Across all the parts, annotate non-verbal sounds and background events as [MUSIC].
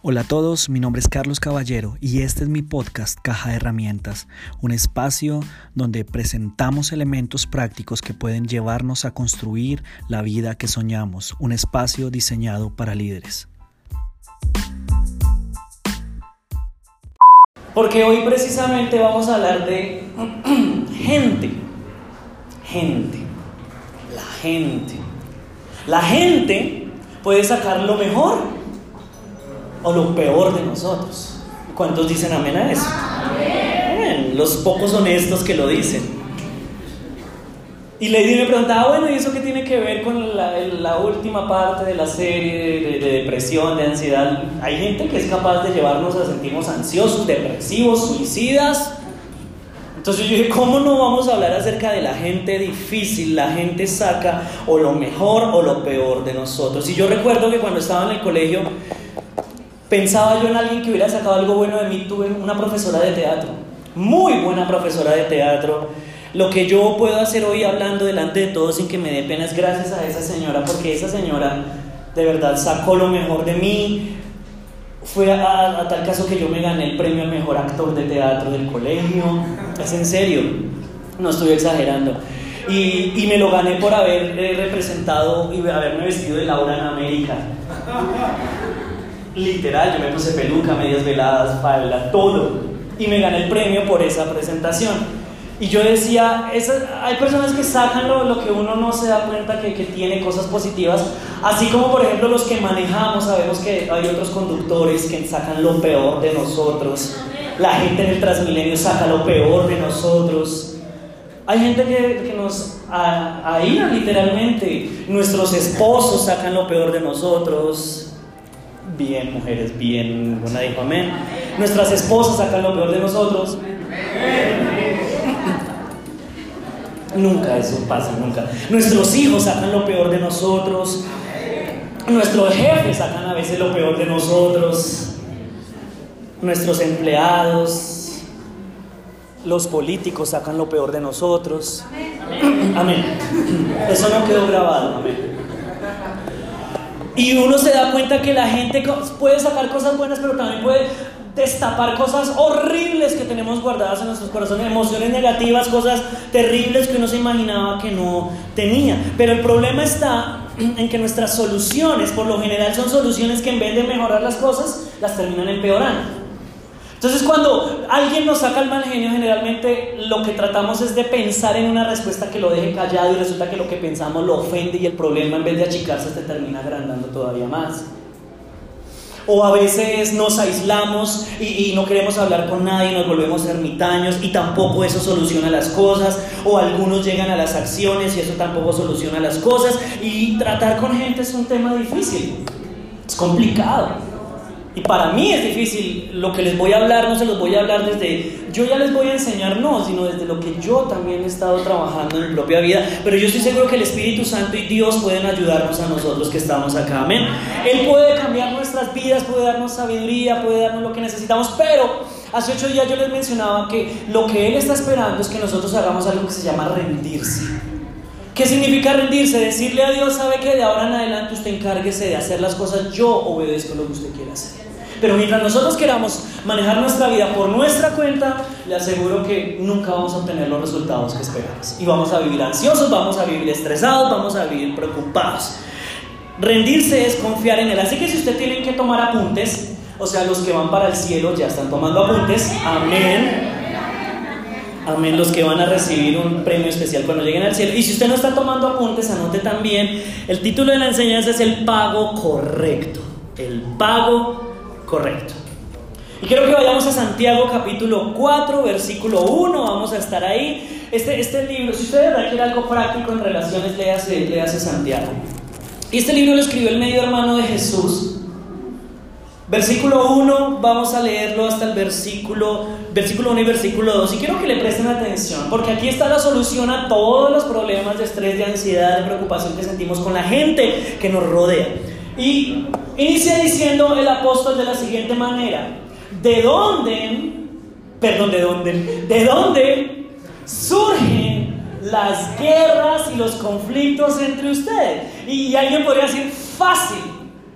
Hola a todos, mi nombre es Carlos Caballero y este es mi podcast Caja de Herramientas, un espacio donde presentamos elementos prácticos que pueden llevarnos a construir la vida que soñamos, un espacio diseñado para líderes. Porque hoy precisamente vamos a hablar de [CLEARS THROAT] gente, gente, la gente. La gente puede sacar lo mejor o lo peor de nosotros. ¿Cuántos dicen amén a eso? Los pocos honestos que lo dicen. Y Lady me preguntaba, bueno, ¿y eso qué tiene que ver con la, última parte de la serie de, de, depresión, de ansiedad? Hay gente que es capaz de llevarnos a sentirnos ansiosos, depresivos, suicidas. Entonces yo dije, ¿cómo no vamos a hablar acerca de la gente difícil? La gente saca o lo mejor o lo peor de nosotros. Y yo recuerdo que cuando estaba en el colegio, Pensaba yo en alguien que hubiera sacado algo bueno de mí, tuve una profesora de teatro, muy buena profesora de teatro. Lo que yo puedo hacer hoy hablando delante de todos sin que me dé pena es gracias a esa señora, porque esa señora de verdad sacó lo mejor de mí. Fue a, tal caso que yo me gané el premio al mejor actor de teatro del colegio. Es en serio, no estoy exagerando. Y, y me lo gané por haber eh, representado y haberme vestido de Laura en América. Literal, yo me puse peluca, medias veladas, falda, todo. Y me gané el premio por esa presentación. Y yo decía, hay personas que sacan lo, que uno no se da cuenta que, que, tiene cosas positivas, así como por ejemplo los que manejamos, sabemos que hay otros conductores que sacan lo peor de nosotros, la gente en el Transmilenio saca lo peor de nosotros, hay gente que, que nos aíra literalmente, nuestros esposos sacan lo peor de nosotros, Bien, mujeres, bien. Una dijo amén. Nuestras esposas sacan lo peor de nosotros. Nunca eso pasa, nunca. Nuestros hijos sacan lo peor de nosotros. Nuestros jefes sacan a veces lo peor de nosotros. Nuestros empleados, los políticos sacan lo peor de nosotros. Amén. Eso no quedó grabado. Amén. Y uno se da cuenta que la gente puede sacar cosas buenas, pero también puede destapar cosas horribles que tenemos guardadas en nuestros corazones, emociones negativas, cosas terribles que uno se imaginaba que no tenía. Pero el problema está en que nuestras soluciones, por lo general, son soluciones que en vez de mejorar las cosas, las terminan empeorando. Entonces cuando alguien nos saca el mal genio, generalmente lo que tratamos es de pensar en una respuesta que lo deje callado y resulta que lo que pensamos lo ofende y el problema en vez de achicarse se termina agrandando todavía más. O a veces nos aislamos y, no queremos hablar con nadie, nos volvemos ermitaños y tampoco eso soluciona las cosas. O algunos llegan a las acciones y eso tampoco soluciona las cosas. Y tratar con gente es un tema difícil, es complicado. Y para mí es difícil, lo que les voy a hablar no se los voy a hablar desde, yo ya les voy a enseñar, no, sino desde lo que yo también he estado trabajando en mi propia vida. Pero yo estoy seguro que el Espíritu Santo y Dios pueden ayudarnos a nosotros que estamos acá, amén. Él puede cambiar nuestras vidas, puede darnos sabiduría, puede darnos lo que necesitamos, pero hace ocho días yo les mencionaba que lo que Él está esperando es que nosotros hagamos algo que se llama rendirse. ¿Qué significa rendirse? Decirle a Dios, sabe que de ahora en adelante usted encárguese de hacer las cosas, yo obedezco lo que usted quiera hacer. Pero mientras nosotros queramos manejar nuestra vida por nuestra cuenta, le aseguro que nunca vamos a obtener los resultados que esperamos. Y vamos a vivir ansiosos, vamos a vivir estresados, vamos a vivir preocupados. Rendirse es confiar en Él. Así que si usted tiene que tomar apuntes, o sea, los que van para el cielo ya están tomando apuntes, amén. Amén, los que van a recibir un premio especial cuando lleguen al cielo. Y si usted no está tomando apuntes, anote también, el título de la enseñanza es el pago correcto. El pago correcto. Y quiero que vayamos a Santiago capítulo 4, versículo 1, vamos a estar ahí. Este, este libro, si usted de verdad quiere algo práctico en relaciones, léase, léase Santiago. Y este libro lo escribió el medio hermano de Jesús. Versículo 1, vamos a leerlo hasta el versículo, versículo 1 y versículo 2. Y quiero que le presten atención, porque aquí está la solución a todos los problemas de estrés, de ansiedad, de preocupación que sentimos con la gente que nos rodea. Y inicia diciendo el apóstol de la siguiente manera, ¿de dónde, perdón, de dónde, de dónde surgen las guerras y los conflictos entre ustedes? Y alguien podría decir, fácil,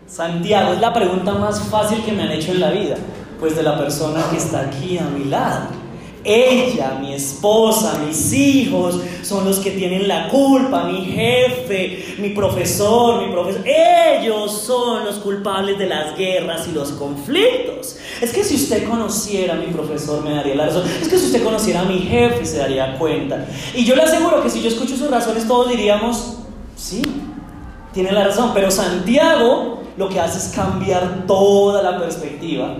Santiago, es la pregunta más fácil que me han hecho en la vida, pues de la persona que está aquí a mi lado. Ella, mi esposa, mis hijos son los que tienen la culpa, mi jefe, mi profesor, mi profesor. Ellos son los culpables de las guerras y los conflictos. Es que si usted conociera a mi profesor me daría la razón. Es que si usted conociera a mi jefe se daría cuenta. Y yo le aseguro que si yo escucho sus razones todos diríamos, sí, tiene la razón. Pero Santiago lo que hace es cambiar toda la perspectiva.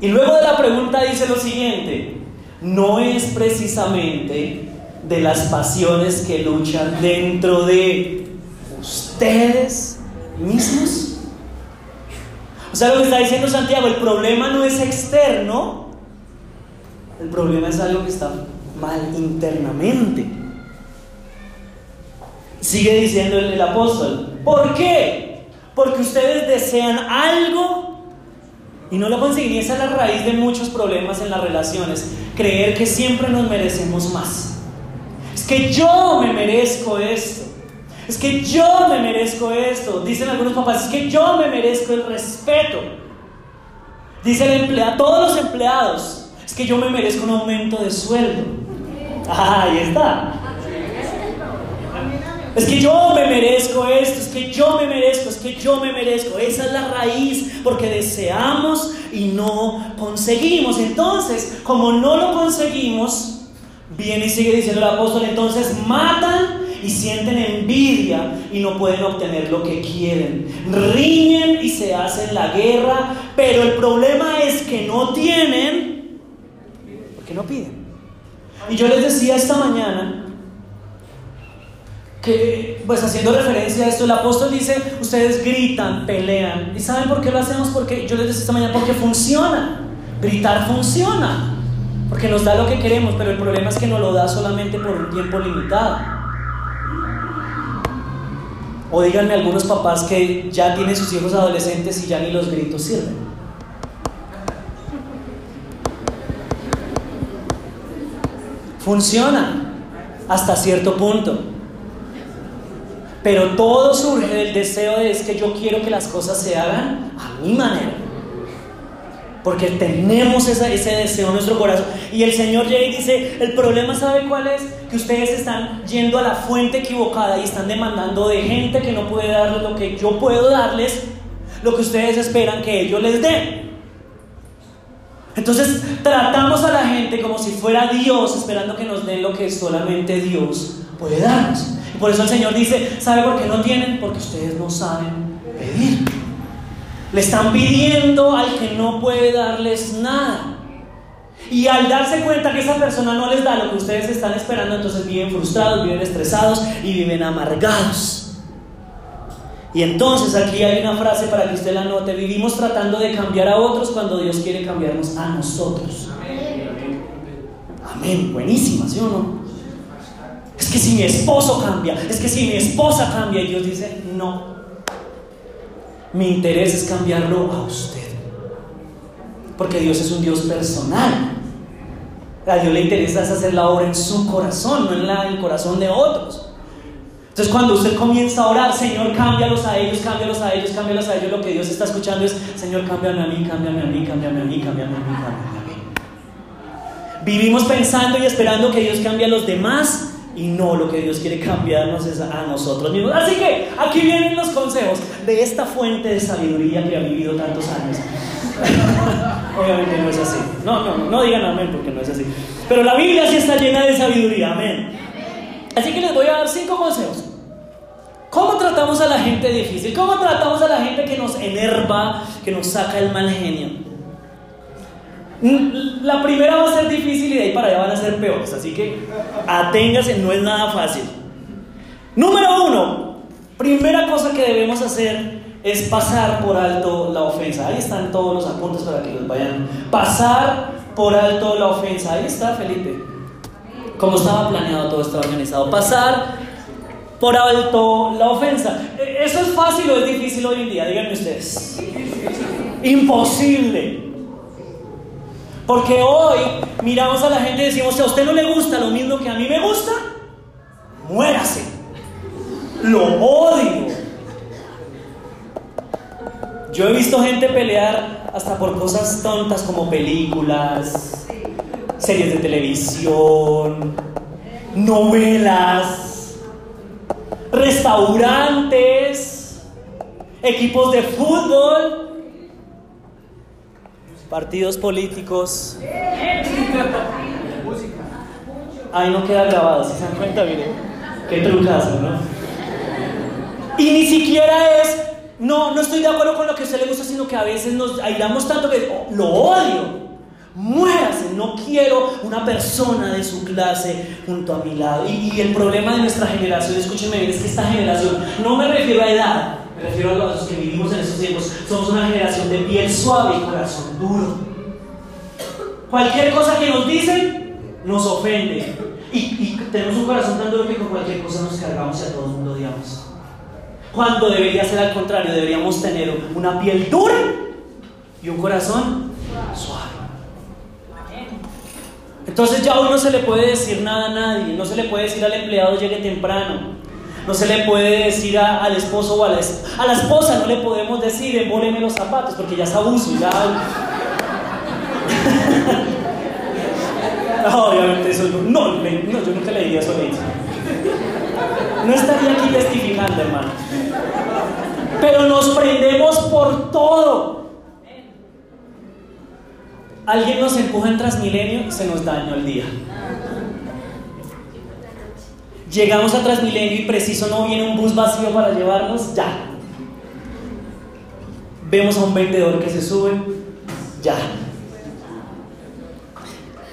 Y luego de la pregunta dice lo siguiente no es precisamente de las pasiones que luchan dentro de ustedes mismos. O sea, lo que está diciendo Santiago, el problema no es externo, el problema es algo que está mal internamente. Sigue diciendo el, apóstol, ¿por qué? Porque ustedes desean algo y no lo consiguen. Y esa es la raíz de muchos problemas en las relaciones. Creer que siempre nos merecemos más. Es que yo me merezco esto. Es que yo me merezco esto. Dicen algunos papás, es que yo me merezco el respeto. Dice el empleado, todos los empleados, es que yo me merezco un aumento de sueldo. ahí está. Es que yo me merezco esto, es que yo me merezco, es que yo me merezco. Esa es la raíz porque deseamos y no conseguimos. Entonces, como no lo conseguimos, viene y sigue diciendo el apóstol, entonces matan y sienten envidia y no pueden obtener lo que quieren. Riñen y se hacen la guerra, pero el problema es que no tienen porque no piden. Y yo les decía esta mañana que, pues haciendo referencia a esto, el apóstol dice, ustedes gritan, pelean. ¿Y saben por qué lo hacemos? Porque yo les decía esta mañana, porque funciona. Gritar funciona. Porque nos da lo que queremos, pero el problema es que nos lo da solamente por un tiempo limitado. O díganme algunos papás que ya tienen sus hijos adolescentes y ya ni los gritos sirven. Funciona hasta cierto punto. Pero todo surge del deseo de es que yo quiero que las cosas se hagan a mi manera. Porque tenemos ese, ese deseo en nuestro corazón. Y el Señor llega y dice, el problema sabe cuál es? Que ustedes están yendo a la fuente equivocada y están demandando de gente que no puede darles lo que yo puedo darles, lo que ustedes esperan que ellos les den. Entonces tratamos a la gente como si fuera Dios esperando que nos den lo que solamente Dios puede darnos. Por eso el Señor dice, ¿sabe por qué no tienen? Porque ustedes no saben pedir. Le están pidiendo al que no puede darles nada. Y al darse cuenta que esa persona no les da lo que ustedes están esperando, entonces viven frustrados, viven estresados y viven amargados. Y entonces aquí hay una frase para que usted la note. Vivimos tratando de cambiar a otros cuando Dios quiere cambiarnos a nosotros. Amén. Buenísima, ¿sí o no? Es que si mi esposo cambia, es que si mi esposa cambia, y Dios dice, no. Mi interés es cambiarlo a usted. Porque Dios es un Dios personal. A Dios le interesa hacer la obra en su corazón, no en, la, el corazón de otros. Entonces cuando usted comienza a orar, Señor, cámbialos a ellos, cámbialos a ellos, cámbialos a ellos, lo que Dios está escuchando es, Señor, cámbiame a mí, cámbiame a mí, cámbiame a mí, cámbiame a mí, cámbiame a mí. Vivimos pensando y esperando que Dios cambie a los demás y no lo que Dios quiere cambiarnos es a nosotros mismos. Así que aquí vienen los consejos de esta fuente de sabiduría que ha vivido tantos años. [LAUGHS] Obviamente no es así. No, no, no digan amén porque no es así. Pero la Biblia sí está llena de sabiduría, amén. Así que les voy a dar cinco consejos. ¿Cómo tratamos a la gente difícil? ¿Cómo tratamos a la gente que nos enerva, que nos saca el mal genio? La primera va a ser difícil y de ahí para allá van a ser peores, así que aténgase, no es nada fácil. Número uno, primera cosa que debemos hacer es pasar por alto la ofensa. Ahí están todos los apuntes para que los vayan. Pasar por alto la ofensa. Ahí está Felipe. Como estaba planeado, todo estaba organizado. Pasar por alto la ofensa. ¿E-, ¿Eso es fácil o es difícil hoy en día? Díganme ustedes. Imposible. Porque hoy miramos a la gente y decimos, si a usted no le gusta lo mismo que a mí me gusta, muérase. Lo odio. Yo he visto gente pelear hasta por cosas tontas como películas, series de televisión, novelas, restaurantes, equipos de fútbol, partidos políticos. Ahí no queda grabado, si se dan cuenta, miren. Qué trucazo, ¿no? Y ni siquiera es, no, no estoy de acuerdo con lo que a usted le gusta, sino que a veces nos airamos tanto que oh, lo odio. Muérase, no quiero una persona de su clase junto a mi lado. Y, el problema de nuestra generación, escúchenme bien, es que esta generación, no me refiero a edad, me refiero a los que vivimos en estos tiempos, somos una generación de piel suave y corazón duro. Cualquier cosa que nos dicen nos ofende. Y, tenemos un corazón tan duro que con cualquier cosa nos cargamos y a todo el mundo odiamos. Cuando debería ser al contrario, deberíamos tener una piel dura y un corazón suave. Entonces ya hoy no se le puede decir nada a nadie, no se le puede decir al empleado llegue temprano, no se le puede decir al esposo o a la, a la esposa, no le podemos decir embóleme los zapatos porque ya es abuso, ya... [LAUGHS] obviamente eso no, no, yo nunca le diría eso a No estaría aquí testificando, hermano. Pero nos prendemos por todo. Alguien nos empuja en Transmilenio, se nos dañó el día. Llegamos a Transmilenio y preciso no viene un bus vacío para llevarnos, ya. Vemos a un vendedor que se sube, ya.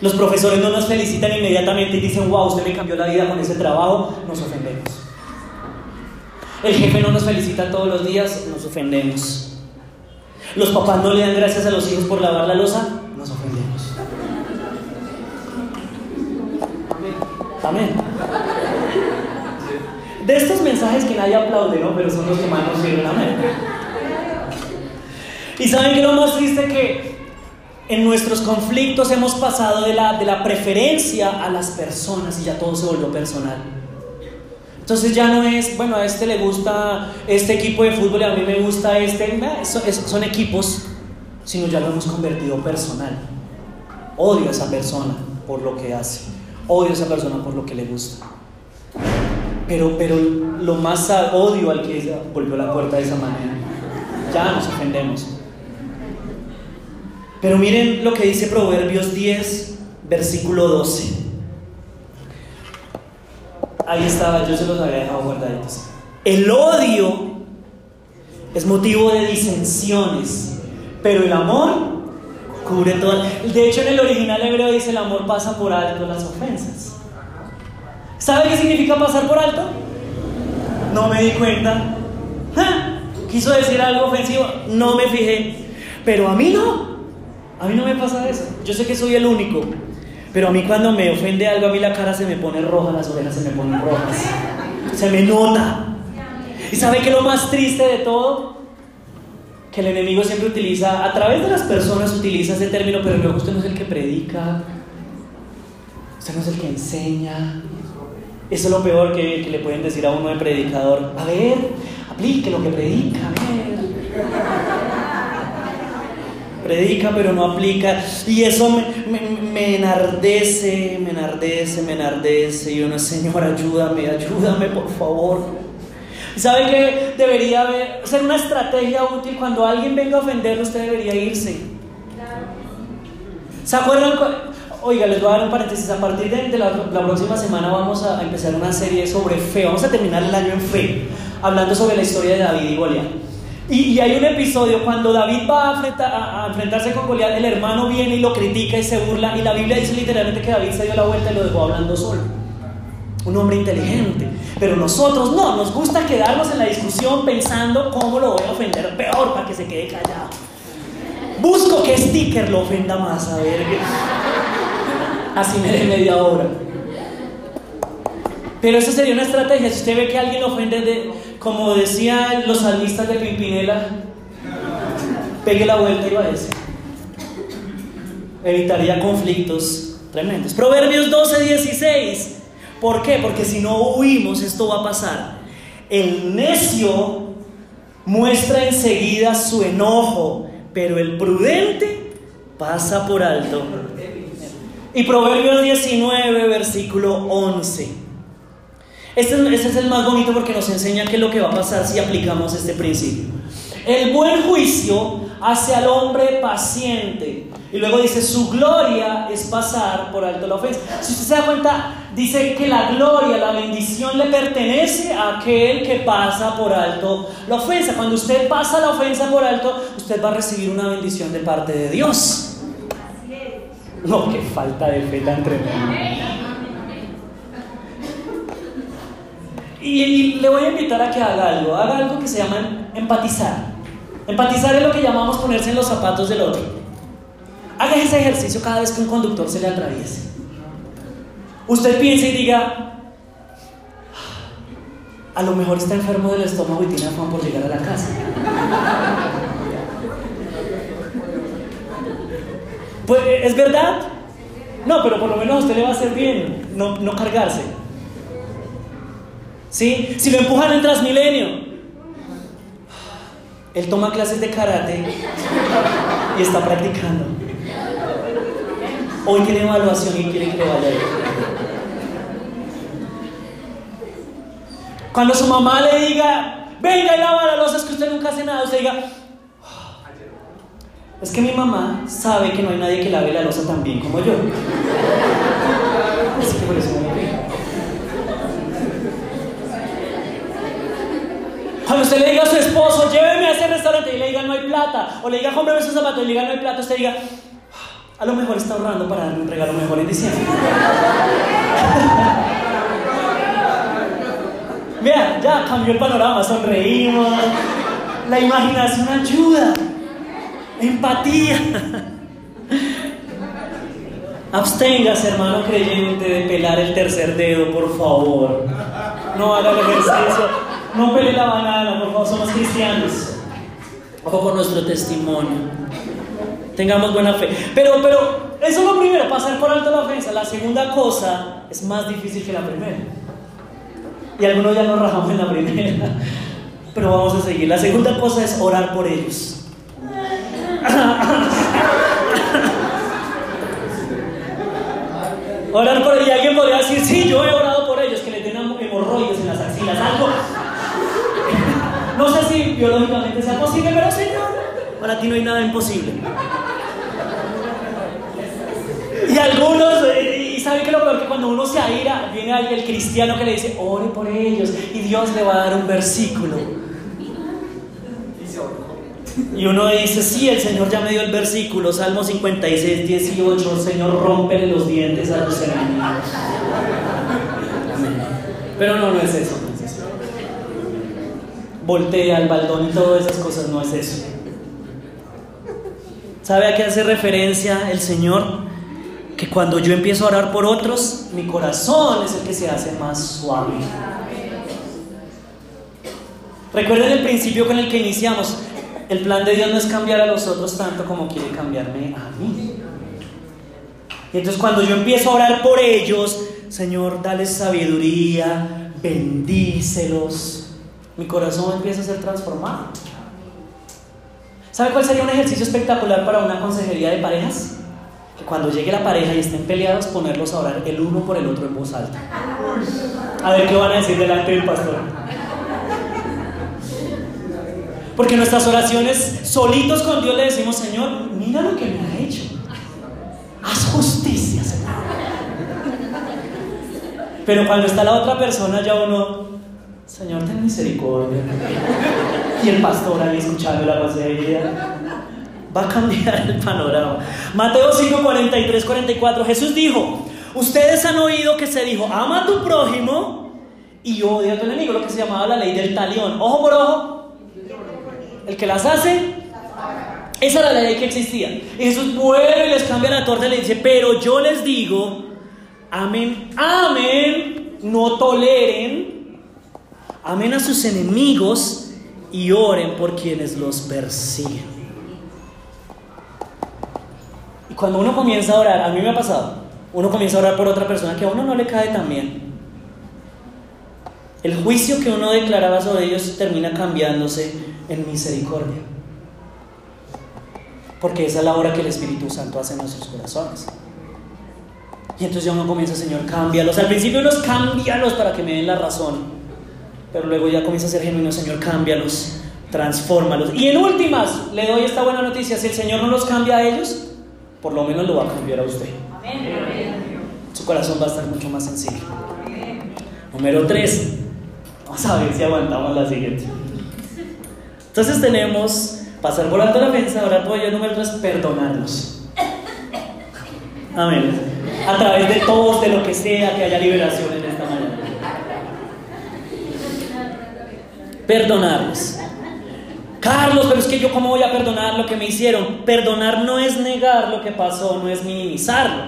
Los profesores no nos felicitan inmediatamente y dicen, wow, usted me cambió la vida con ese trabajo, nos ofendemos. El jefe no nos felicita todos los días, nos ofendemos. Los papás no le dan gracias a los hijos por lavar la losa, nos ofendemos. Amén. De estos mensajes que nadie aplaude, ¿no? Pero son los que más nos sirven. Amén. Y saben que lo más triste que en nuestros conflictos hemos pasado de la, de la preferencia a las personas y ya todo se volvió personal. Entonces ya no es, bueno, a este le gusta este equipo de fútbol y a mí me gusta este, son equipos, sino ya lo hemos convertido personal. Odio a esa persona por lo que hace, odio a esa persona por lo que le gusta. Pero, pero lo más odio al que volvió la puerta de esa manera. Ya nos ofendemos. Pero miren lo que dice Proverbios 10, versículo 12. Ahí estaba, yo se los había dejado guardaditos. El odio es motivo de disensiones, pero el amor cubre todo. De hecho, en el original hebreo dice: el amor pasa por alto las ofensas. ¿Sabe qué significa pasar por alto? No me di cuenta. ¿Quiso decir algo ofensivo? No me fijé. Pero a mí no. A mí no me pasa eso. Yo sé que soy el único. Pero a mí cuando me ofende algo, a mí la cara se me pone roja, las orejas se me ponen rojas. Se me nota. ¿Y sabe qué es lo más triste de todo? Que el enemigo siempre utiliza, a través de las personas utiliza ese término, pero luego usted no es el que predica, usted no es el que enseña. Eso es lo peor que, que le pueden decir a uno de predicador. A ver, aplique lo que predica, a ver predica pero no aplica. Y eso me, enardece, me enardece, me enardece. Y uno, Señor, ayúdame, ayúdame, por favor. ¿Sabe que debería ser una estrategia útil cuando alguien venga a ofenderlo? Usted debería irse. ¿Se acuerdan? Oiga, les voy a dar un paréntesis. A partir de la, próxima semana vamos a empezar una serie sobre fe. Vamos a terminar el año en fe, hablando sobre la historia de David y Goliat. Y, hay un episodio cuando David va a, enfrentarse con Goliat, el hermano viene y lo critica y se burla, y la Biblia dice literalmente que David se dio la vuelta y lo dejó hablando solo. Un hombre inteligente. Pero nosotros no, nos gusta quedarnos en la discusión pensando cómo lo voy a ofender peor para que se quede callado. Busco que sticker lo ofenda más, a ver. Así me dé media hora. Pero esa sería una estrategia. Si usted ve que alguien ofende de, como decían los salmistas de Pimpinela, pegue la vuelta y ese. Evitaría conflictos tremendos. Proverbios 12, 16. ¿Por qué? Porque si no huimos, esto va a pasar. El necio muestra enseguida su enojo, pero el prudente pasa por alto. Y Proverbios 19, versículo 11. Este, este, es el más bonito porque nos enseña qué es lo que va a pasar si aplicamos este principio. El buen juicio hace al hombre paciente. Y luego dice, su gloria es pasar por alto la ofensa. Si usted se da cuenta, dice que la gloria, la bendición le pertenece a aquel que pasa por alto la ofensa. Cuando usted pasa la ofensa por alto, usted va a recibir una bendición de parte de Dios. No, qué falta de fe tan tremenda. Y, le voy a invitar a que haga algo, haga algo que se llama empatizar. Empatizar es lo que llamamos ponerse en los zapatos del otro. Haga ese ejercicio cada vez que un conductor se le atraviese. Usted piensa y diga, a lo mejor está enfermo del estómago y tiene afán por llegar a la casa. Pues es verdad. No, pero por lo menos usted le va a hacer bien no, no cargarse. ¿Sí? Si lo empujan en Transmilenio, él toma clases de karate y está practicando. Hoy tiene evaluación y quiere que le vaya Cuando su mamá le diga, venga y lava la losa, es que usted nunca hace nada, usted diga, es que mi mamá sabe que no hay nadie que lave la losa tan bien como yo. Así que por eso Cuando usted le diga a su esposo, lléveme a ese restaurante y le diga no hay plata, o le diga cómprame esos zapatos y le diga no hay plata, usted diga, a lo mejor está ahorrando para darme un regalo mejor en diciembre. Vea, ya cambió el panorama, sonreímos, la imaginación ayuda, empatía. Absténgase, hermano creyente, de pelar el tercer dedo, por favor. No haga el ejercicio. No pele la banana, por favor, somos cristianos. Ojo con nuestro testimonio. Tengamos buena fe. Pero, pero, eso es lo primero, pasar por alto la ofensa. La segunda cosa es más difícil que la primera. Y algunos ya nos rajamos en la primera. Pero vamos a seguir. La segunda cosa es orar por ellos. Orar por. Y alguien podría decir, sí, yo he orado por ellos, que les den hemorroides en las axilas. Algo, no sé si biológicamente sea posible, pero Señor, para ti no hay nada imposible. Y algunos, eh, y saben que lo peor que cuando uno se aira, viene el cristiano que le dice, ore por ellos, y Dios le va a dar un versículo. Y uno dice, sí, el Señor ya me dio el versículo, Salmo 56, 18, Señor, rómpele los dientes a los enemigos. Pero no, no es eso voltea el baldón y todas esas cosas, no es eso. ¿Sabe a qué hace referencia el Señor? Que cuando yo empiezo a orar por otros, mi corazón es el que se hace más suave. Recuerden el principio con el que iniciamos. El plan de Dios no es cambiar a los otros tanto como quiere cambiarme a mí. Y entonces cuando yo empiezo a orar por ellos, Señor, dale sabiduría, bendícelos, mi corazón empieza a ser transformado. ¿Sabe cuál sería un ejercicio espectacular para una consejería de parejas? Que cuando llegue la pareja y estén peleados, ponerlos a orar el uno por el otro en voz alta. A ver qué van a decir delante del pastor. Porque nuestras oraciones, solitos con Dios le decimos, Señor, mira lo que me ha hecho. Haz justicia, Señor. Pero cuando está la otra persona, ya uno, Señor, ten misericordia. Y el pastor ahí escuchando la ella. Va a cambiar el panorama. Mateo 5, 43, 44. Jesús dijo: Ustedes han oído que se dijo: Ama a tu prójimo y odia a tu enemigo, lo que se llamaba la ley del talión. Ojo por ojo. El que las hace, esa era la ley que existía. Y Jesús vuelve y les cambia la torta y le dice: Pero yo les digo: Amén, amén, no toleren amen a sus enemigos y oren por quienes los persiguen. Y cuando uno comienza a orar, a mí me ha pasado, uno comienza a orar por otra persona que a uno no le cae tan bien. el juicio que uno declaraba sobre ellos termina cambiándose en misericordia. Porque esa es la obra que el Espíritu Santo hace en nuestros corazones. Y entonces ya uno comienza, Señor, cámbialos. Al principio unos cámbialos para que me den la razón. Pero luego ya comienza a ser genuino, Señor, cámbialos, transfórmalos. Y en últimas, le doy esta buena noticia. Si el Señor no los cambia a ellos, por lo menos lo va a cambiar a usted. Su corazón va a estar mucho más sencillo. Número 3. Vamos a ver si aguantamos la siguiente. Entonces tenemos pasar por alto la ofensa, ahora por número 3, perdonarlos. Amén. A través de todos, de lo que sea, que haya liberación en esta mañana. Perdonarlos. Carlos, pero es que yo cómo voy a perdonar lo que me hicieron. Perdonar no es negar lo que pasó, no es minimizarlo.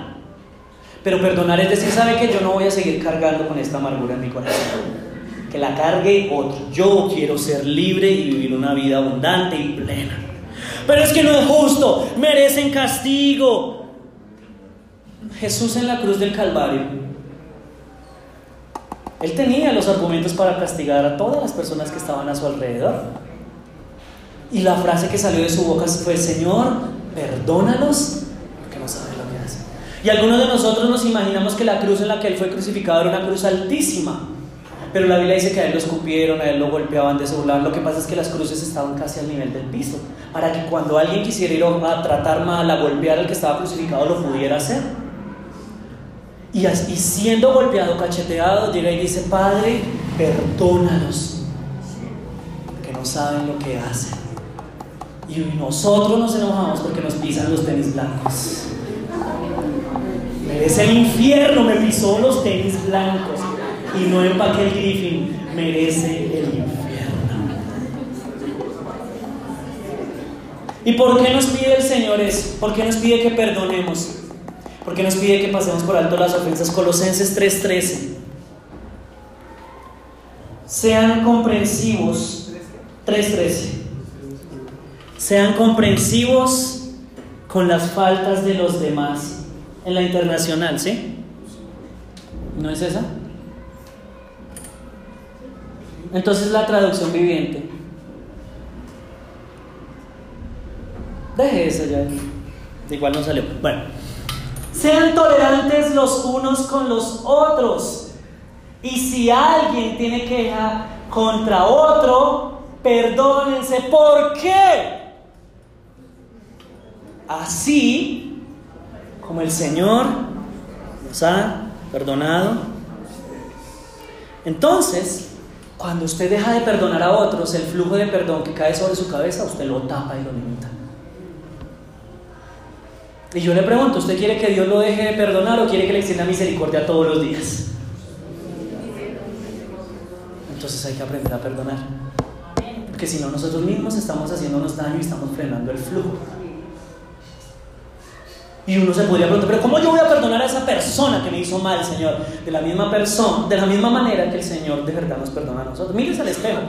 Pero perdonar es decir, sabe que yo no voy a seguir cargando con esta amargura en mi corazón. Que la cargue otro. Yo quiero ser libre y vivir una vida abundante y plena. Pero es que no es justo, merecen castigo. Jesús en la cruz del Calvario, él tenía los argumentos para castigar a todas las personas que estaban a su alrededor. Y la frase que salió de su boca fue, Señor, perdónalos porque no saben lo que hacen. Y algunos de nosotros nos imaginamos que la cruz en la que Él fue crucificado era una cruz altísima. Pero la Biblia dice que a Él lo escupieron, a Él lo golpeaban de su lado. Lo que pasa es que las cruces estaban casi al nivel del piso. Para que cuando alguien quisiera ir a tratar mal, a golpear al que estaba crucificado, lo pudiera hacer. Y, siendo golpeado, cacheteado, llega y dice, Padre, perdónalos, que no saben lo que hacen. Y nosotros nos enojamos porque nos pisan los tenis blancos. Merece el infierno, me pisó los tenis blancos. Y no empaqué el Griffin, merece el infierno. ¿Y por qué nos pide el Señor eso? ¿Por qué nos pide que perdonemos? ¿Por qué nos pide que pasemos por alto las ofensas? Colosenses 3:13. Sean comprensivos. 3:13 sean comprensivos con las faltas de los demás. En la internacional, ¿sí? ¿No es esa? Entonces la traducción viviente. Deje eso ya. Igual no salió. Bueno. Sean tolerantes los unos con los otros. Y si alguien tiene queja contra otro, perdónense. ¿Por qué? así como el Señor nos ha perdonado. Entonces, cuando usted deja de perdonar a otros, el flujo de perdón que cae sobre su cabeza, usted lo tapa y lo limita. Y yo le pregunto, ¿usted quiere que Dios lo deje de perdonar o quiere que le extienda misericordia todos los días? Entonces hay que aprender a perdonar. Porque si no, nosotros mismos estamos haciéndonos daño y estamos frenando el flujo. Y uno se podría preguntar, pero ¿cómo yo voy a perdonar a esa persona que me hizo mal, Señor? De la misma persona, de la misma manera que el Señor de verdad nos perdona a nosotros. Mírese al espejo.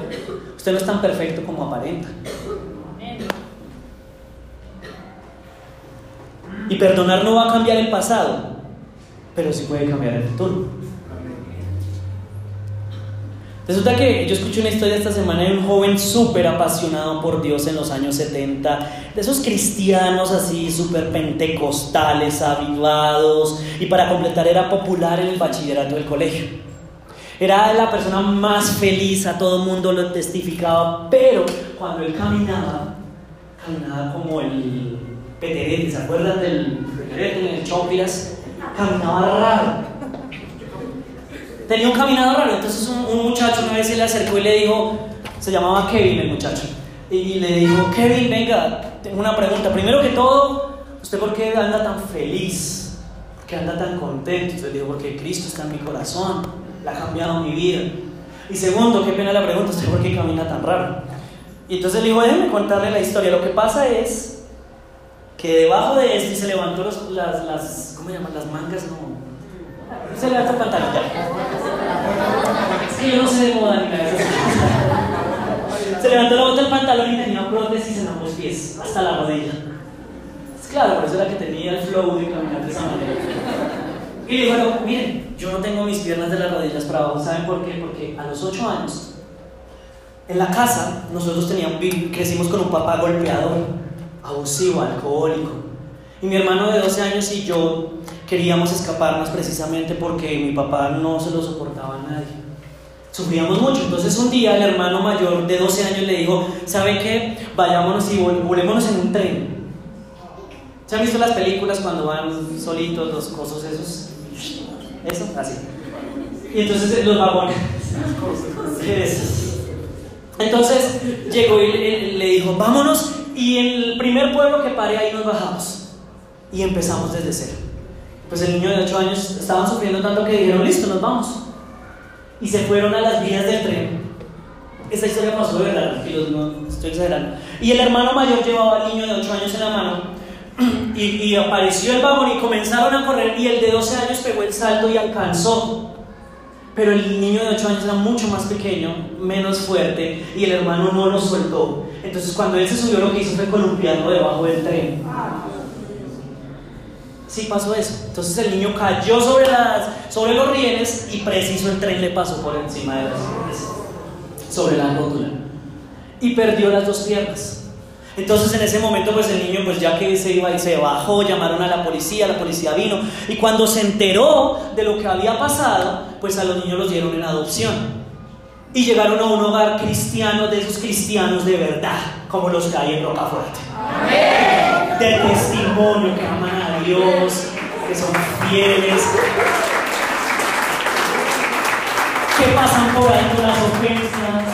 Usted no es tan perfecto como aparenta. Y perdonar no va a cambiar el pasado, pero sí puede cambiar el futuro. Resulta que yo escuché una historia esta semana de un joven súper apasionado por Dios en los años 70, de esos cristianos así súper pentecostales, avivados, y para completar era popular en el bachillerato del colegio. Era la persona más feliz, a todo el mundo lo testificaba, pero cuando él caminaba, caminaba como el peterete, ¿se acuerdan del peterete en el Chompiras? Caminaba raro tenía un caminado raro. Entonces un, muchacho una vez se le acercó y le dijo, se llamaba Kevin el muchacho, y le dijo, Kevin, venga, tengo una pregunta. Primero que todo, ¿usted por qué anda tan feliz? ¿Por qué anda tan contento? Le dijo, porque Cristo está en mi corazón, le ha cambiado mi vida. Y segundo, qué pena la pregunta, ¿usted por qué camina tan raro? Y entonces le dijo, déjeme contarle la historia. Lo que pasa es que debajo de este se levantó las, las, ¿cómo se? Las mangas, no, se levanta el pantalón ya. Yo no sé de moda ni nada. Se levantó la bota del pantalón y tenía prótesis en ambos pies, hasta la rodilla. Es claro, por eso era que tenía el flow de caminar de esa manera. Y le dijo, miren, yo no tengo mis piernas de las rodillas para abajo. ¿Saben por qué? Porque a los 8 años, en la casa, nosotros teníamos, crecimos con un papá golpeador, abusivo, alcohólico. Y mi hermano de 12 años y yo queríamos escaparnos precisamente porque mi papá no se lo soportaba a nadie sufríamos mucho. Entonces un día el hermano mayor de 12 años le dijo, ¿sabe qué? Vayámonos y volémonos en un tren. ¿Se han visto las películas cuando van solitos los cosos esos? Eso, así. Y entonces los vagones. Entonces llegó y le dijo, vámonos. Y el primer pueblo que pare ahí nos bajamos. Y empezamos desde cero. Pues el niño de 8 años estaba sufriendo tanto que dijeron, listo, nos vamos y se fueron a las vías del tren. Esta historia pasó de verdad, no estoy exagerando. Y el hermano mayor llevaba al niño de 8 años en la mano [CLEARS THROAT] y, y, apareció el vagón y comenzaron a correr y el de 12 años pegó el salto y alcanzó. Pero el niño de 8 años era mucho más pequeño, menos fuerte y el hermano no lo soltó. Entonces cuando él se subió lo que hizo fue columpiarlo debajo del tren. Sí pasó eso. Entonces el niño cayó sobre, las, sobre los rieles y preciso el tren le pasó por encima de las rieles, sobre la rótula. Y perdió las dos piernas. Entonces en ese momento pues el niño pues ya que se iba y se bajó, llamaron a la policía, la policía vino y cuando se enteró de lo que había pasado, pues a los niños los dieron en adopción. Y llegaron a un hogar cristiano de esos cristianos de verdad, como los que hay en Rocafuerte. De testimonio que aman Dios, que son fieles, que pasan por con las ofensas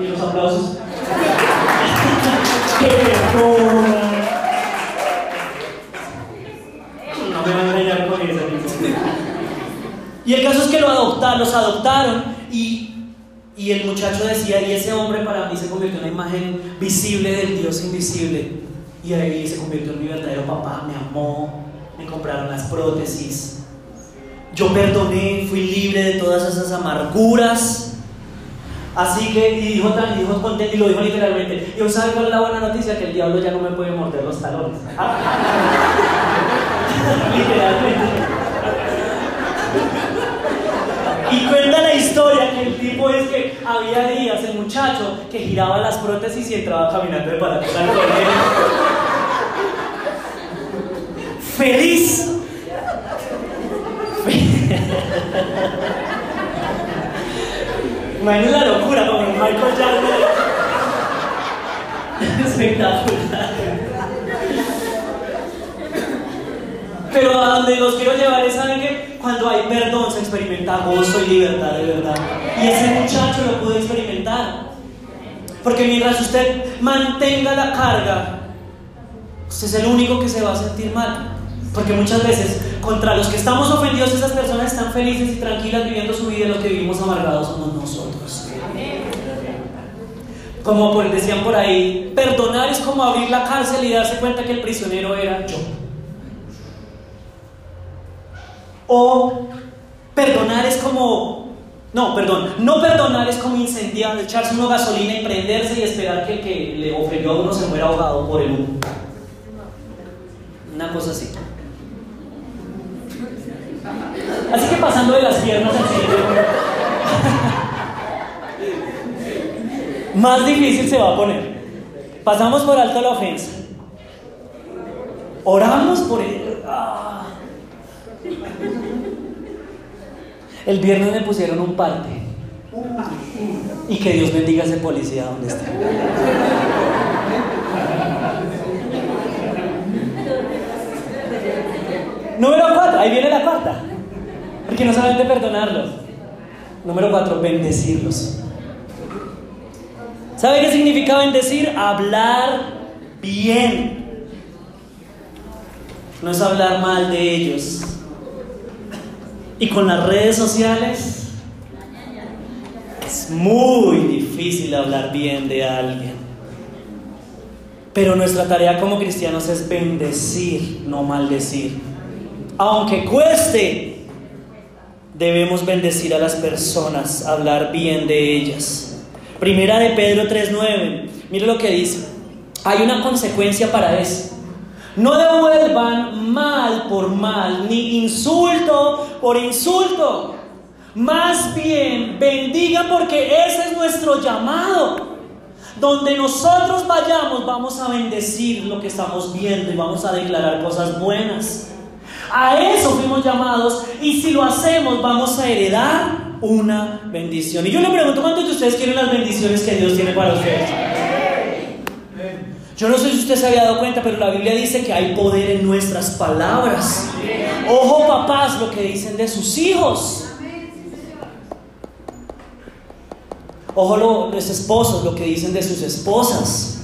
y los aplausos, [LAUGHS] que perdonan. No me van a engañar con eso. Y el caso es que lo adoptaron, los adoptaron y, y el muchacho decía, y ese hombre para mí se convirtió en una imagen visible del Dios invisible. Y ahí se convirtió en mi verdadero papá, me amó, me compraron las prótesis. Yo perdoné, fui libre de todas esas amarguras. Así que, y dijo, tan, dijo contento, y lo dijo literalmente. Y ¿sabe cuál es la buena noticia? Que el diablo ya no me puede morder los talones. [LAUGHS] literalmente. Y cuenta la historia que el tipo es que había días, el muchacho, que giraba las prótesis y entraba caminando de para al Feliz. [LAUGHS] Imagínate la locura como Michael Jackson. [LAUGHS] Espectacular. Pero a donde los quiero llevar es, ¿saben que Cuando hay perdón se experimenta gozo y libertad de verdad. Y ese muchacho lo pudo experimentar. Porque mientras usted mantenga la carga, usted es el único que se va a sentir mal. Porque muchas veces contra los que estamos ofendidos esas personas están felices y tranquilas viviendo su vida y los que vivimos amargados somos nosotros. Como decían por ahí, perdonar es como abrir la cárcel y darse cuenta que el prisionero era yo. O perdonar es como, no, perdón, no perdonar es como incendiar, echarse una gasolina y prenderse y esperar que el que le ofendió a uno se muera ahogado por el humo. Una cosa así. Así que pasando de las piernas al [LAUGHS] más difícil se va a poner. Pasamos por alto la ofensa. Oramos por él. Ah. El viernes me pusieron un parte. Y que Dios bendiga a ese policía donde está. Número cuatro, ahí viene la cuarta. Porque no solamente perdonarlos. Número cuatro, bendecirlos. ¿Sabe qué significa bendecir? Hablar bien. No es hablar mal de ellos. Y con las redes sociales es muy difícil hablar bien de alguien. Pero nuestra tarea como cristianos es bendecir, no maldecir. Aunque cueste, debemos bendecir a las personas, hablar bien de ellas. Primera de Pedro 3.9, mire lo que dice. Hay una consecuencia para eso. No devuelvan mal por mal, ni insulto por insulto. Más bien, bendigan porque ese es nuestro llamado. Donde nosotros vayamos, vamos a bendecir lo que estamos viendo y vamos a declarar cosas buenas. A eso fuimos llamados y si lo hacemos, vamos a heredar una bendición. Y yo le pregunto, ¿cuántos de ustedes quieren las bendiciones que Dios tiene para ustedes? Yo no sé si usted se había dado cuenta, pero la Biblia dice que hay poder en nuestras palabras. Ojo papás lo que dicen de sus hijos. Ojo los esposos lo que dicen de sus esposas.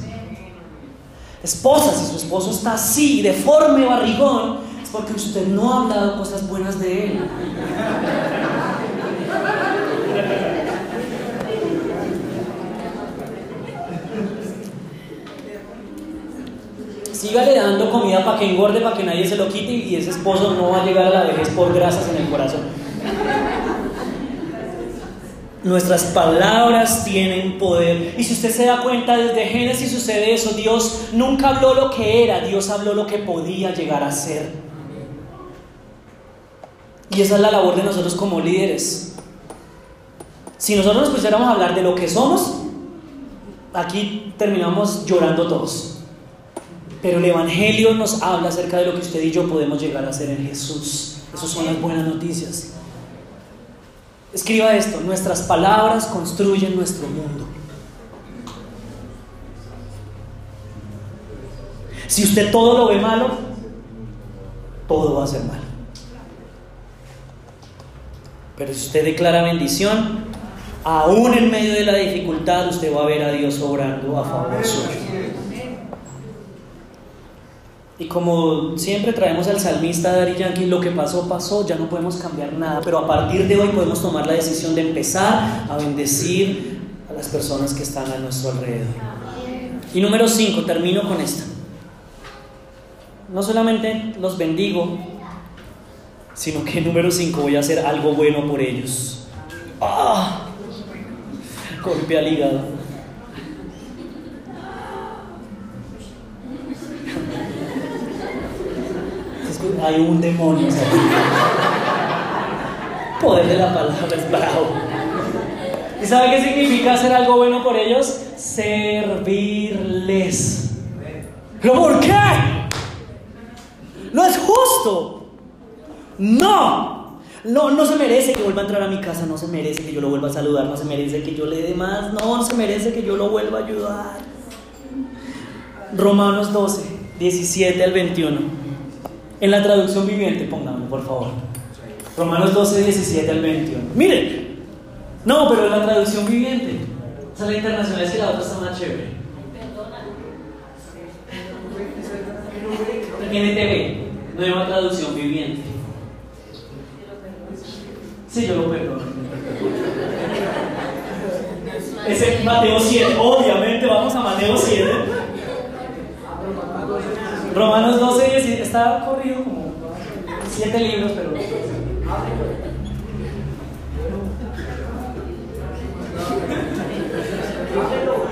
Esposas, si su esposo está así, deforme, barrigón, es porque usted no ha hablado cosas buenas de él. Sígale dando comida para que engorde, para que nadie se lo quite y ese esposo no va a llegar a la vejez por grasas en el corazón. Nuestras palabras tienen poder. Y si usted se da cuenta, desde Génesis sucede eso. Dios nunca habló lo que era, Dios habló lo que podía llegar a ser. Y esa es la labor de nosotros como líderes. Si nosotros nos pusiéramos a hablar de lo que somos, aquí terminamos llorando todos. Pero el Evangelio nos habla acerca de lo que usted y yo podemos llegar a hacer en Jesús. Esas son las buenas noticias. Escriba esto, nuestras palabras construyen nuestro mundo. Si usted todo lo ve malo, todo va a ser malo. Pero si usted declara bendición, aún en medio de la dificultad, usted va a ver a Dios obrando a favor suyo. Y como siempre traemos al salmista Dari Yankee, lo que pasó, pasó, ya no podemos cambiar nada, pero a partir de hoy podemos tomar la decisión de empezar a bendecir a las personas que están a nuestro alrededor. Y número 5, termino con esta. No solamente los bendigo, sino que [LAUGHS] número 5 voy a hacer algo bueno por ellos. ¡Ah! Golpe al hígado. Hay un demonio. Poder de la palabra es bravo. ¿Y sabe qué significa hacer algo bueno por ellos? Servirles. ¿Pero por qué? No es justo. No. No, no se merece que vuelva a entrar a mi casa, no se merece que yo lo vuelva a saludar, no se merece que yo le dé más, no se merece que yo lo vuelva a ayudar. Romanos 12, 17 al 21. En la traducción viviente, pónganlo, por favor. Romanos 12, 17 al 21. Miren, no, pero en la traducción viviente. O sea, la internacional es que la otra está más chévere. NTV, no una traducción viviente. Sí, yo lo perdono. Ese Mateo 7, obviamente vamos a Mateo 7. Romanos 12, 17, está corrido como siete libros, pero...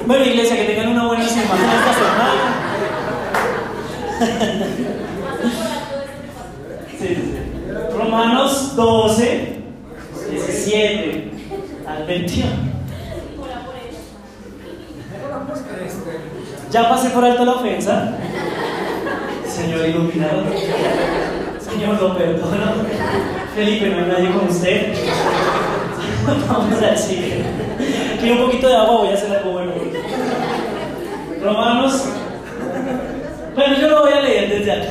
Bueno, iglesia, que tengan una buena semana esta semana. Sí, sí. Romanos 12, 17 al 21. Ya pasé por alto la ofensa. Señor iluminado. Señor, lo perdono. Felipe, no hay nadie con usted. Vamos a decir. Quiero un poquito de agua, voy a hacer algo bueno. Romanos. Bueno, yo lo voy a leer desde acá.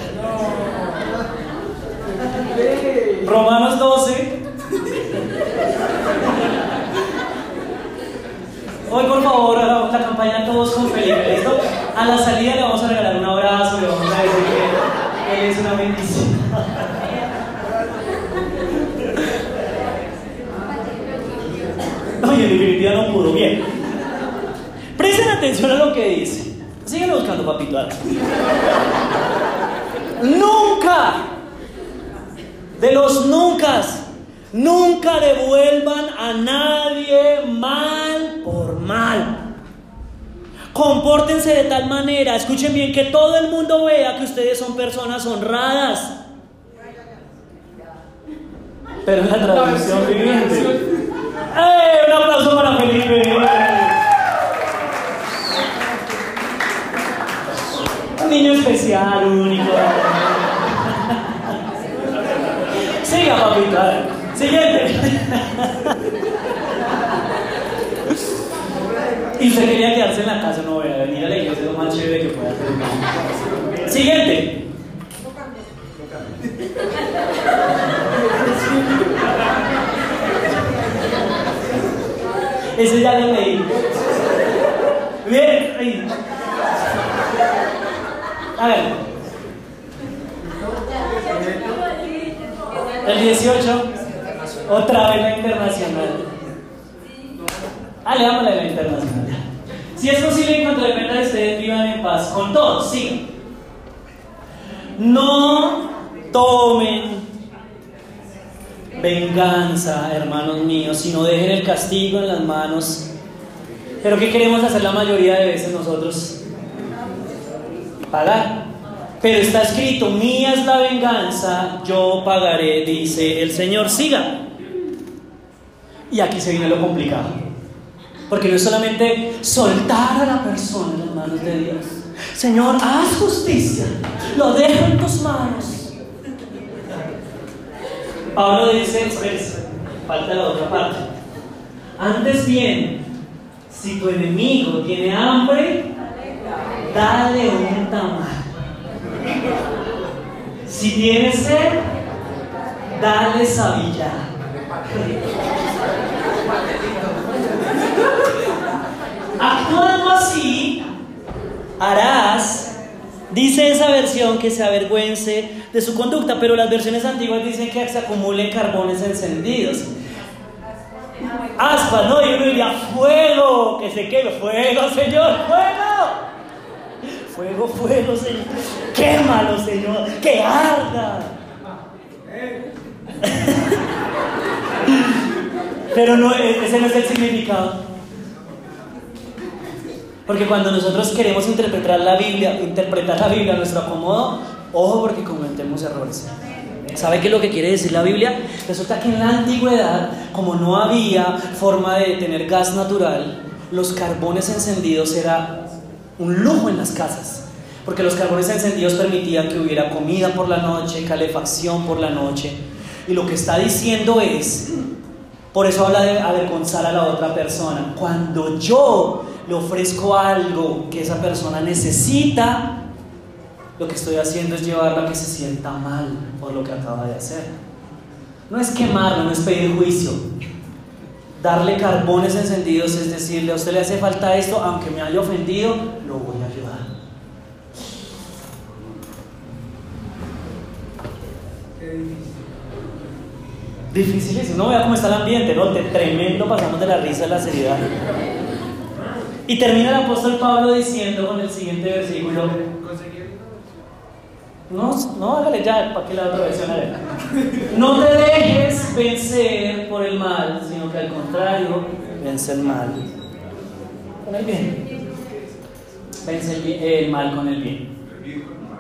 Romanos 12. Hoy, por favor, hagamos la campaña todos con Felipe. ¿Listo? A la salida le vamos a regalar un abrazo, le vamos a decir es una bendición. Oye, en definitiva no pudo. Bien. Presten atención a lo que dice. Síguelo buscando, papito. Nunca, de los nunca, nunca devuelvan a nadie mal por mal Compórtense de tal manera, escuchen bien, que todo el mundo vea que ustedes son personas honradas. Pero la traducción viviente. ¡Eh! Un aplauso para Felipe. Un niño especial, único. Siga, papita. Siguiente. Y usted quería quedarse en la casa, no voy a venir a la iglesia, es lo más chévere que puede hacer. Siguiente. Ese ya lo leí. Bien. A ver. El 18. Otra vez la internacional. Ah, leámosle la internacional. Si es posible, en cuanto dependa de ustedes, vivan en paz con todos. Sí. No tomen venganza, hermanos míos, sino dejen el castigo en las manos. Pero ¿qué queremos hacer la mayoría de veces nosotros? Pagar. Pero está escrito, mía es la venganza, yo pagaré, dice el Señor. Siga. Y aquí se viene lo complicado. Porque no es solamente soltar a la persona en las manos de Dios. Señor, haz justicia. Lo dejo en tus manos. Pablo dice, falta la otra parte. Antes bien, si tu enemigo tiene hambre, dale un tamal. Si tiene sed, dale sabillar. Actuando así, harás Dice esa versión que se avergüence de su conducta, pero las versiones antiguas dicen que se acumulen carbones encendidos. Aspa, ¿no? Y uno diría, fuego, que se queme, fuego, Señor, fuego. Fuego, fuego, Señor. Quémalo, Señor, que arda. [LAUGHS] pero no, ese no es el significado. Porque cuando nosotros queremos interpretar la Biblia, interpretar la Biblia a nuestro acomodo, ojo porque cometemos errores. ¿Sabe qué es lo que quiere decir la Biblia? Resulta que en la antigüedad, como no había forma de tener gas natural, los carbones encendidos era un lujo en las casas. Porque los carbones encendidos permitían que hubiera comida por la noche, calefacción por la noche. Y lo que está diciendo es, por eso habla de avergonzar a la otra persona. Cuando yo le ofrezco algo que esa persona necesita, lo que estoy haciendo es llevarla a que se sienta mal por lo que acaba de hacer. No es quemarlo, no es pedir juicio. Darle carbones encendidos es decirle, a usted le hace falta esto, aunque me haya ofendido, lo voy a ayudar. Difícil, no vea cómo está el ambiente, ¿no? Tremendo, pasamos de la risa a la seriedad. Y termina el apóstol Pablo diciendo con el siguiente versículo. No, no, hágale ya, para que la otra versión No te dejes vencer por el mal, sino que al contrario, vence el mal con el bien. Vence el, el mal con el bien.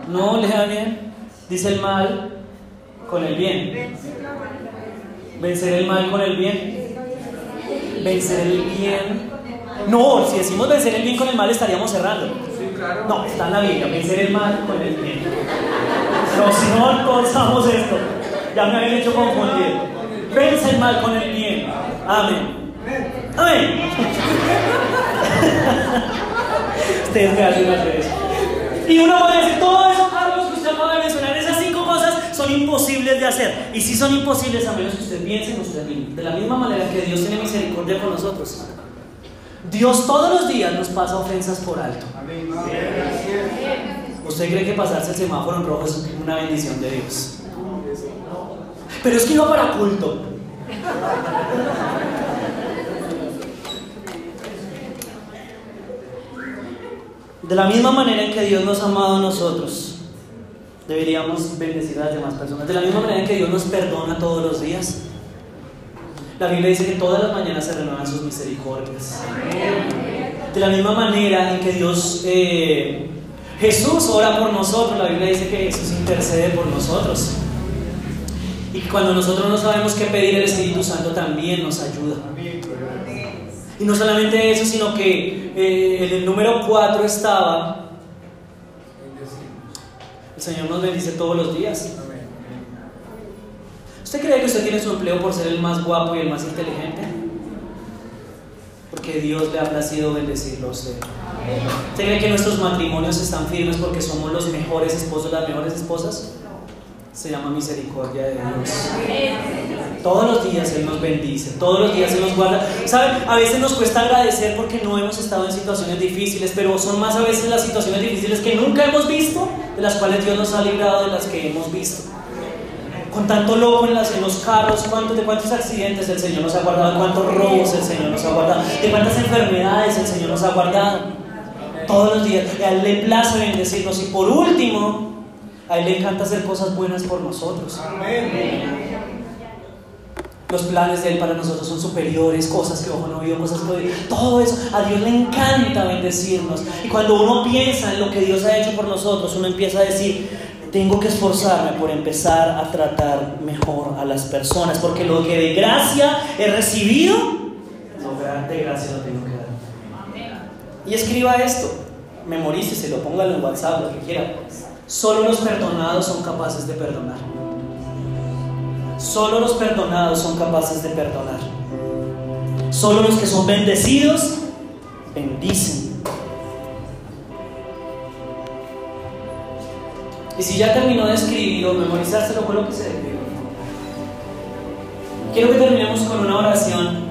No, lea bien. Dice el mal con el bien. Vencer el mal con el bien. Vencer el bien no, si decimos vencer el bien con el mal estaríamos cerrando. No, está en la Biblia, vencer el mal con el bien. No, si no, todos esto. Ya me habían hecho confundir. Vence el mal con el bien. Amén. Amén. [LAUGHS] Ustedes me hacen hacer eso. Y uno puede decir, todo eso, Carlos, que usted acaba de mencionar, esas cinco cosas son imposibles de hacer. Y si son imposibles a menos que usted piense en usted mismo. De la misma manera que Dios tiene misericordia con nosotros. Dios todos los días nos pasa ofensas por alto. ¿Usted cree que pasarse el semáforo en rojo es una bendición de Dios? Pero es que iba para culto. De la misma manera en que Dios nos ha amado a nosotros, deberíamos bendecir a las demás personas. De la misma manera en que Dios nos perdona todos los días, la Biblia dice que todas las mañanas se renuevan sus misericordias. De la misma manera en que Dios, eh, Jesús ora por nosotros, la Biblia dice que Jesús intercede por nosotros. Y cuando nosotros no sabemos qué pedir, el Espíritu Santo también nos ayuda. Y no solamente eso, sino que eh, en el número 4 estaba, el Señor nos bendice todos los días. ¿Usted cree que usted tiene su empleo por ser el más guapo y el más inteligente? Porque Dios le ha placido bendecirlo a usted. ¿Usted cree que nuestros matrimonios están firmes porque somos los mejores esposos, las mejores esposas? se llama misericordia de Dios. Todos los días Él nos bendice, todos los días Él nos guarda. ¿Saben? A veces nos cuesta agradecer porque no hemos estado en situaciones difíciles, pero son más a veces las situaciones difíciles que nunca hemos visto, de las cuales Dios nos ha librado de las que hemos visto. Con tanto loco en, las, en los carros, ¿cuántos, de cuántos accidentes el Señor nos ha guardado, de cuántos robos el Señor nos ha guardado, de cuántas enfermedades el Señor nos ha guardado. Todos los días. A Él le place bendecirnos. Y por último, a Él le encanta hacer cosas buenas por nosotros. Los planes de Él para nosotros son superiores, cosas que ojo no vio, cosas que todo eso. A Dios le encanta bendecirnos. Y cuando uno piensa en lo que Dios ha hecho por nosotros, uno empieza a decir, tengo que esforzarme por empezar a tratar mejor a las personas, porque lo que de gracia he recibido, lo de gracia lo tengo que dar. Y escriba esto, memoríceselo, póngalo en WhatsApp, lo que quiera. Solo los perdonados son capaces de perdonar. Solo los perdonados son capaces de perdonar. Solo los que son bendecidos bendicen. Y si ya terminó de escribir o memorizárselo, fue lo que se debió. Quiero que terminemos con una oración